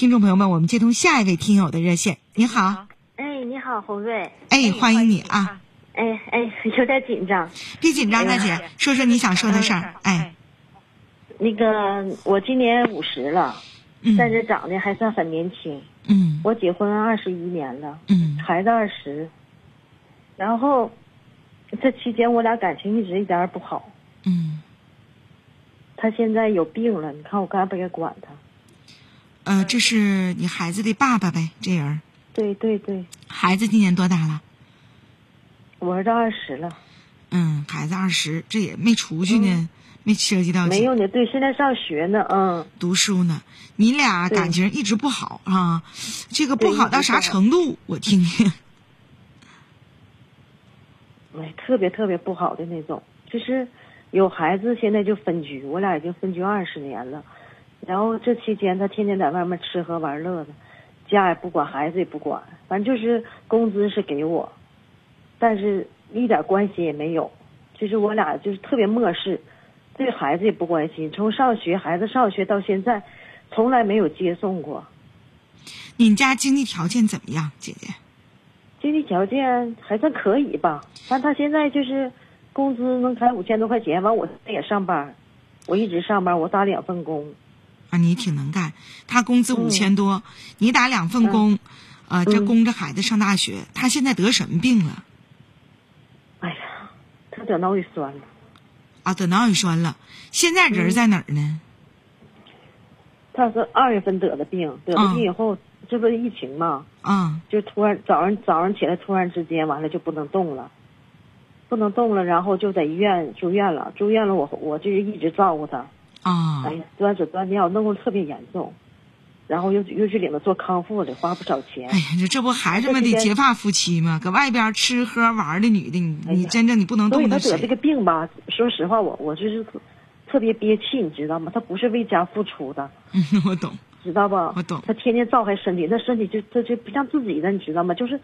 听众朋友们，我们接通下一位听友的热线。你好，哎，你好，洪瑞。哎，欢迎你啊！哎哎，有点紧张。别紧张，大姐，说说你想说的事儿。哎，那个，我今年五十了，但是长得还算很年轻。嗯。我结婚二十一年了。嗯。孩子二十。然后。这期间我俩感情一直一点也不好。嗯。他现在有病了，你看我该不该管他？呃，这是你孩子的爸爸呗，这人。对对对。孩子今年多大了？我儿子二十了。嗯，孩子二十，这也没出去呢，没涉及到。没有呢，对，现在上学呢，嗯。读书呢，你俩感情一直不好啊？这个不好到啥程度？我听听。哎，特别特别不好的那种，就是有孩子，现在就分居，我俩已经分居二十年了。然后这期间，他天天在外面吃喝玩乐的，家也不管，孩子也不管，反正就是工资是给我，但是一点关心也没有。就是我俩就是特别漠视，对孩子也不关心。从上学，孩子上学到现在，从来没有接送过。你家经济条件怎么样，姐姐？经济条件还算可以吧，但他现在就是工资能开五千多块钱，完我也上班，我一直上班，我打两份工。啊，你挺能干。他工资五千多，你打两份工，啊，这供着孩子上大学。他现在得什么病了？哎呀，他得脑血栓了。啊，得脑血栓了。现在人在哪儿呢？他是二月份得的病，得了病以后。这不是疫情嘛？啊，就突然早上早上起来，突然之间完了就不能动了，不能动了，然后就在医院住院了。住院了，我我就是一直照顾他。啊，哎呀，端水端尿，弄得特别严重，然后又又去领他做康复的，花不少钱。哎呀，这这不孩子们的结发夫妻吗？搁外边吃喝玩的女的，你你真正你不能动他得这个病吧？说实话，我我就是特别憋气，你知道吗？他不是为家付出的。嗯，我懂。知道不？我懂。他天天造害身体，那身体就他就不像自己的，你知道吗？就是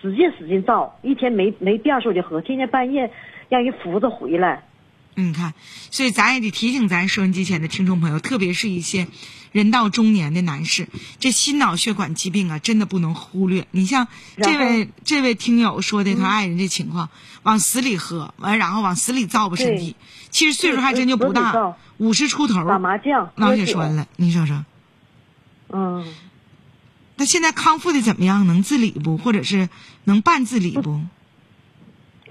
使劲使劲造，一天没没变数就喝，天天半夜让人扶着回来。你看，所以咱也得提醒咱收音机前的听众朋友，特别是一些人到中年的男士，这心脑血管疾病啊，真的不能忽略。你像这位这位听友说的，他爱人这情况，往死里喝完，然后往死里造吧身体，其实岁数还真就不大，五十出头，打麻将，脑血栓了，你说说。嗯，那现在康复的怎么样？能自理不？或者是能半自理不？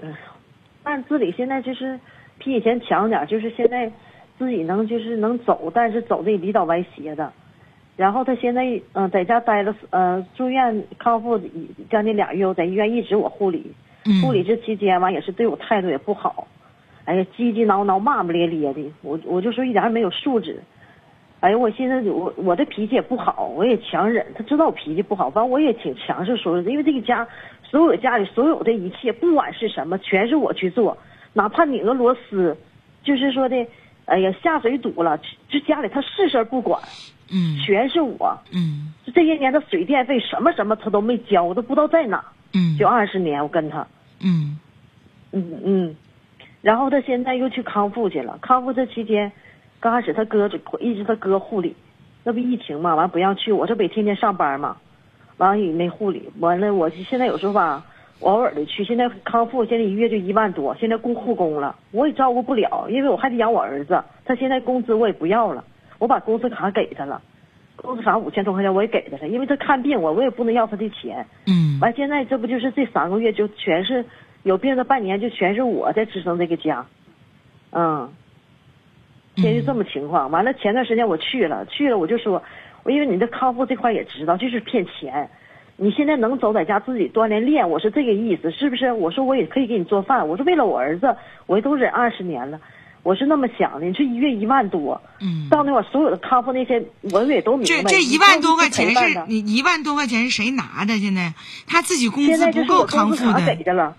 嗯，半自理现在就是比以前强点，就是现在自己能就是能走，但是走的也比较歪斜的。然后他现在嗯在家待了呃住院康复将近俩月，我在医院一直我护理，护理这期间完也是对我态度也不好，哎呀叽叽挠挠骂骂咧咧的，我我就说一点也没有素质。哎呀，我现在我我的脾气也不好，我也强忍。他知道我脾气不好，反正我也挺强势说的。因为这个家，所有家里所有的一切，不管是什么，全是我去做。哪怕拧个螺丝，就是说的，哎呀，下水堵了，这家里他事事不管，嗯，全是我，嗯，这些年的水电费什么什么他都没交，我都不知道在哪，嗯，就二十年我跟他，嗯，嗯嗯，然后他现在又去康复去了，康复这期间。刚开始他哥就一直他哥护理，那不疫情嘛，完不让去，我这不天天上班嘛，完也没护理，完了我现在有时候吧，我偶尔的去。现在康复，现在一月就一万多，现在雇护工了，我也照顾不了，因为我还得养我儿子。他现在工资我也不要了，我把工资卡给他了，工资卡五千多块钱我也给他了，因为他看病我我也不能要他的钱。嗯。完现在这不就是这三个月就全是有病的半年就全是我在支撑这个家，嗯。现在就这么情况，完了前段时间我去了，去了我就说，我因为你的康复这块也知道，就是骗钱。你现在能走在家自己锻炼练，我是这个意思，是不是？我说我也可以给你做饭，我说为了我儿子，我都忍二十年了。我是那么想的。你说一月一万多，嗯，到那会儿所有的康复那些，我也都明白。这这一万多块钱是你一万多块钱是谁拿的？现在他自己工资不够在就是我康复工资卡给的，他了，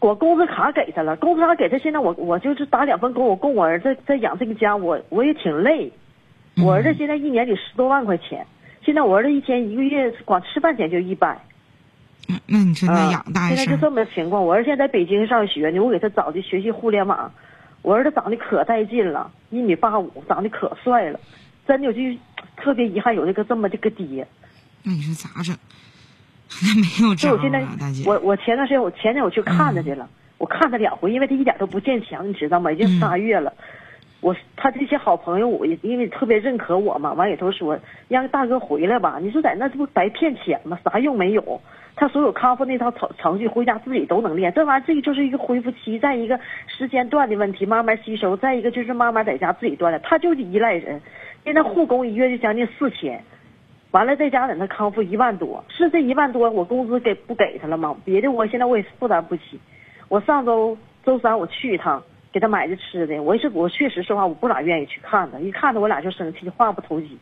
我工资卡给他了，工资卡给他，现在我我就是打两份工，我供我儿子在养这个家，我我也挺累。我儿子现在一年得十多万块钱，现在我儿子一天一个月光吃饭钱就一百。嗯那你说那嗯养大现在就这么情况。我儿子现在在北京上学呢，我给他找的学习互联网。我儿子长得可带劲了，一米八五，长得可帅了，真的我就特别遗憾有这个这么这个爹。那你说咋整？那没有招就我现在啊，大姐。我我前段时间我前天我去看他去了，我看他两回，因为他一点都不见强，你知道吗？已经嗯仨月了。我他这些好朋友，我也因为特别认可我嘛，完也都说让大哥回来吧。你说在那这不白骗钱吗？啥用没有？他所有康复那套程程序，回家自己都能练。这玩意儿，这就是一个恢复期，再一个时间段的问题，慢慢吸收；再一个就是慢慢在家自己锻炼。他就是依赖人，现在护工一月就将近四千，完了在家在那康复一万多，是这一万多我工资给不给他了吗？别的我现在我也负担不起。我上周周三我去一趟，给他买的吃的，我也是我确实说话我不咋愿意去看他，一看他我俩就生气，话不投机。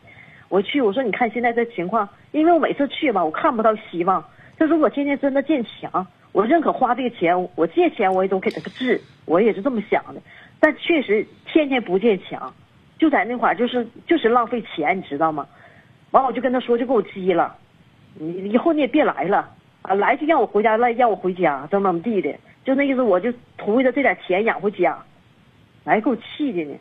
我去我说你看现在这情况，因为我每次去吧我看不到希望。他说我天天真的见强，我认可花这个钱，我借钱我也都给他个治，我也是这么想的。但确实天天不见强，就在那块儿就是就是浪费钱，你知道吗？完我就跟他说，就给我急了，你以后你也别来了啊，来就让我回家，来让我回家，怎么怎么地的，就那意思，我就图为了这点钱养活家，哎，给我气的呢。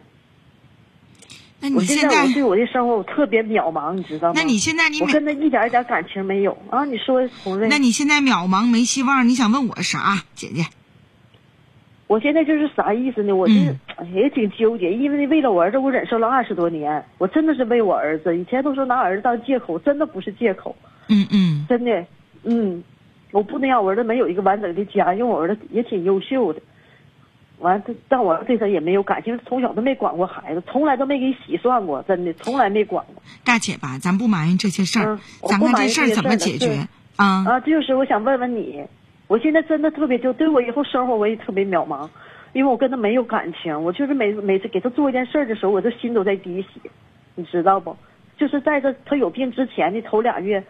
那你我现现在我对我的生活我特别渺茫，你知道吗？那你现在你我跟他一点一点感情没有啊？你说红瑞？那你现在渺茫没希望，你想问我啥，姐姐？我现在就是啥意思呢？我就也挺纠结，因为为了我儿子，我忍受了二十多年，我真的是为我儿子。以前都说拿儿子当借口，真的不是借口，嗯嗯，真的，嗯，我不能让我儿子没有一个完整的家，因为我儿子也挺优秀的。完，他但我对他也没有感情，从小都没管过孩子，从来都没给洗涮过，真的从来没管过。大姐吧，咱不埋怨这些事儿嗯，我不埋咱看这怨这些事儿怎么解决啊？啊，就是我想问问你，我现在真的特别就对我以后生活我也特别渺茫，因为我跟他没有感情，我就是每每次给他做一件事儿的时候，我这心都在滴血，你知道不？就是在这他有病之前的头俩月，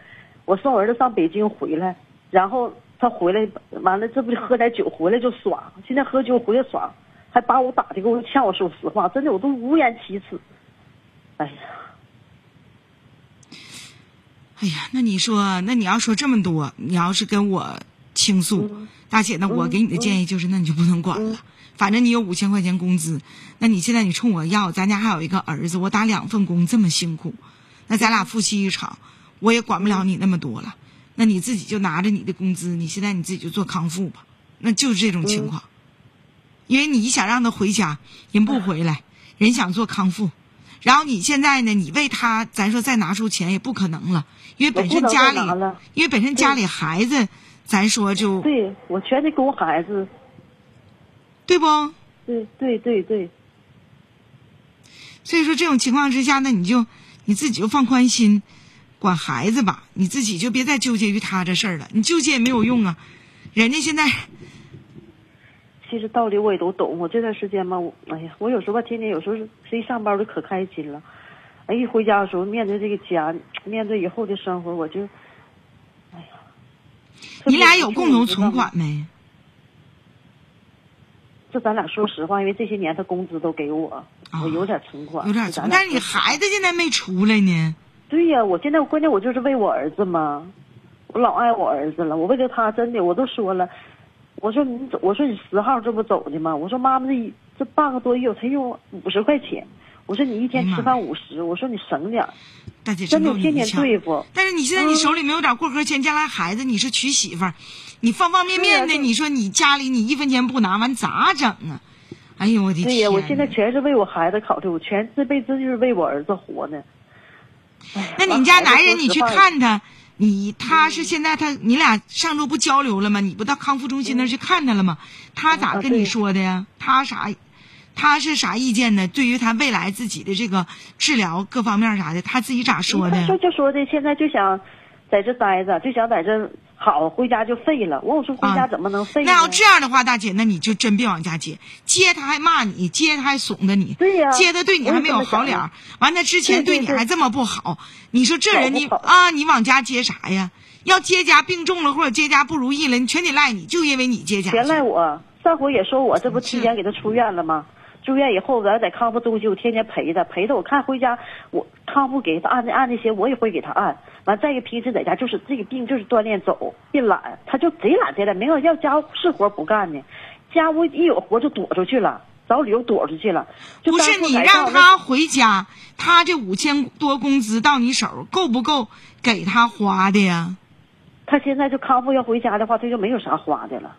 我送我儿子上北京回来，然后他回来完了，这不就喝点酒回来就耍，现在喝酒回来耍，还把我打的给我呛，我说实话，真的我都无言启齿。哎呀，哎呀，那你说，那你要说这么多，你要是跟我倾诉，嗯大姐，那我给你的建议就是，那你就不能管了。反正你有五千块钱工资，那你现在你冲我要，咱家还有一个儿子，我打两份工这么辛苦，那咱俩夫妻一场，我也管不了你那么多了。那你自己就拿着你的工资，你现在你自己就做康复吧，那就是这种情况。因为你想让他回家，人不回来，人想做康复，然后你现在呢，你为他，咱说再拿出钱也不可能了，因为本身家里因为本身家里孩子，咱说就对我全得给我孩子，对不？对对对对。所以说这种情况之下，那你就你自己就放宽心，管孩子吧，你自己就别再纠结于他这事儿了，你纠结也没有用啊。人家现在 其实道理我也都懂。我这段时间嘛，我哎呀，我有时候吧，天天有时候是是一上班我就可开心了，哎，一回家的时候面对这个家，面对以后的生活，我就，哎呀。你俩有共同存款没？这咱俩说实话，因为这些年他工资都给我，我有点存款，啊有点存，但是你孩子现在没出来呢。对呀、我现在关键我就是为我儿子嘛，我老爱我儿子了，我为了他真的我都说了，我说你走，我说你十号这不走的吗？我说妈妈这一这半个多月我才用五十块钱，我说你一天吃饭五十，我说你省点，大姐真的够你天天对付。但是你现在你手里没有点过河钱，将来孩子你是娶媳妇儿，你方方面面的，啊你说你家里你一分钱不拿，完咋整啊？哎呦我的天！对呀，我现在全是为我孩子考虑，我全这辈子就是为我儿子活呢。哎那你家男人你去看他，你他是现在他你俩上周不交流了吗？你不到康复中心那儿去看他了吗？他咋跟你说的呀？他啥？他是啥意见呢？对于他未来自己的这个治疗各方面啥的，他自己咋说的他？说就说的，现在就想在这待着，就想在这好，回家就废了。我我说回家怎么能废呢？那要这样的话，大姐，那你就真别往家接，接他还骂你，接他还怂着你，对呀接他对你还没有好脸儿，完他之前对你还这么不好，你说这人你啊，你往家接啥呀？要接家病重了或者接家不如意了，你全得赖你，就因为你接家。全赖我。上回也说我这不提前给他出院了吗？住院以后，咱在康复中心，我天天陪他，陪他。我看回家，我康复给他按那按那些，我也会给他按。完，再一个平时在家就是这个病就是锻炼走，一懒，他就贼懒贼懒，没有要家务事活不干呢，家务一有活就躲出去了，找理由躲出去了。不是你让他回家，他这五千多工资到你手够不够给他花的呀？他现在就康复要回家的话，他就没有啥花的了。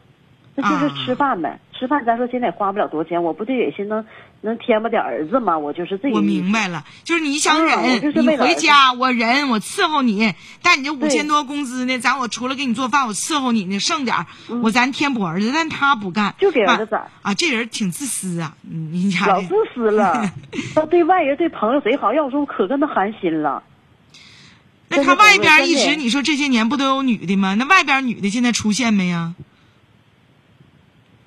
那就是吃饭呗，吃饭咱说现在也花不了多钱，我不就也寻能能添吧点儿子吗？我就是这个。我明白了，就是你想忍，你回家我忍，我伺候你，但你这五千多工资呢，咱我除了给你做饭，我伺候你呢，剩点儿我咱添补儿子，但他不干，就给儿子啊，这人挺自私啊，你家老自私了，他对外人对朋友贼好，要说我可跟他寒心了。那他外边一直你说这些年不都有女的吗？那外边女的现在出现没呀？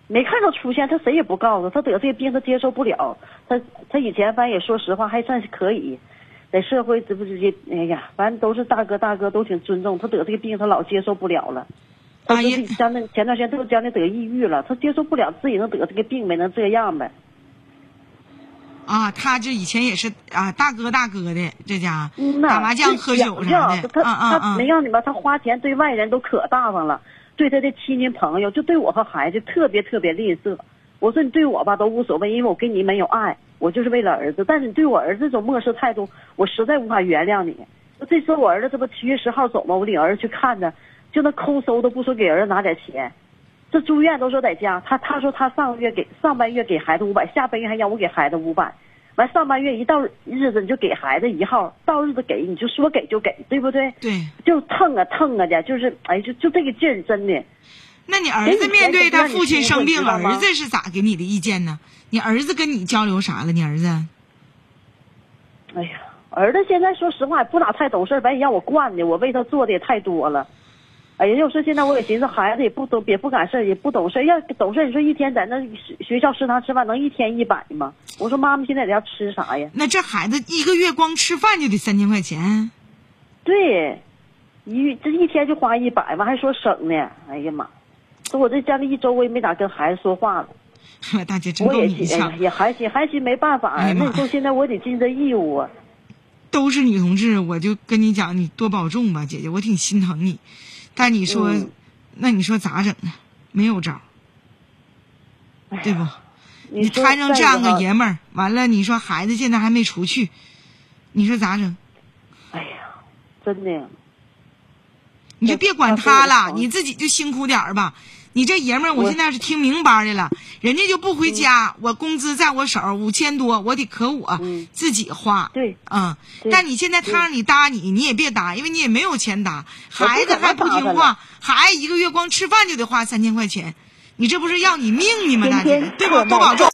没看到出现，他谁也不告诉他得这个病，他接受不了。他他以前反正也说实话，还算是可以，在社会这不直接，哎呀，反正都是大哥大哥都挺尊重。他得这个病，他老接受不了了。他说将那前段时间都将那得抑郁了，他接受不了自己能得这个病没能这样呗。啊，他这以前也是啊，大哥大哥的这家打麻将喝酒啥的。他他没让你吧，他花钱对外人都可大方了。对他的亲戚朋友，就对我和孩子特别特别吝啬。我说你对我吧都无所谓，因为我跟你没有爱，我就是为了儿子。但是你对我儿子这种漠视态度，我实在无法原谅你。这次我儿子这不七月十号走吗？我领儿子去看他，就那抠搜都不说给儿子拿点钱。这住院都说在家，他他说他上个月给上半月给孩子五百，下半月还让我给孩子五百。完上半月一到日子你就给孩子一号，到日子给你就说给就给，对不对？对，就蹭啊蹭啊的，就是哎，就就这个劲儿，真的。那你儿子面对他父亲生病，儿子是咋给你的意见呢？你儿子跟你交流啥了？你儿子？哎呀，儿子现在说实话也不咋太懂事，把你让我惯的，我为他做的也太多了。哎呀，要说现在我也寻思，孩子也不懂，也不敢事也不懂事要懂事你说一天在那学校食堂吃饭能一天一百吗？我说妈妈现在在家吃啥呀？那这孩子一个月光吃饭就得三千块钱。对，一这一天就花一百完还说省呢。哎呀妈，说我这家里一周我也没咋跟孩子说话了。大姐真够你强。也还行，还行，没办法。那你说现在我得尽这义务啊。都是女同志，我就跟你讲，你多保重吧，姐姐，我挺心疼你。但你说，那你说咋整呢？没有招，对不？你摊上这样个爷们儿，完了，你说孩子现在还没出去，你说咋整？哎呀，真的，你就别管他了，你自己就辛苦点儿吧。你这爷们儿，我现在是听明白的了，人家就不回家，我工资在我手五千多，我得可我自己花。对，嗯，但你现在他让你搭你，你也别搭，因为你也没有钱搭，孩子还不听话，孩子一个月光吃饭就得花三千块钱，你这不是要你命呢吗？大姐，对吧？多保重。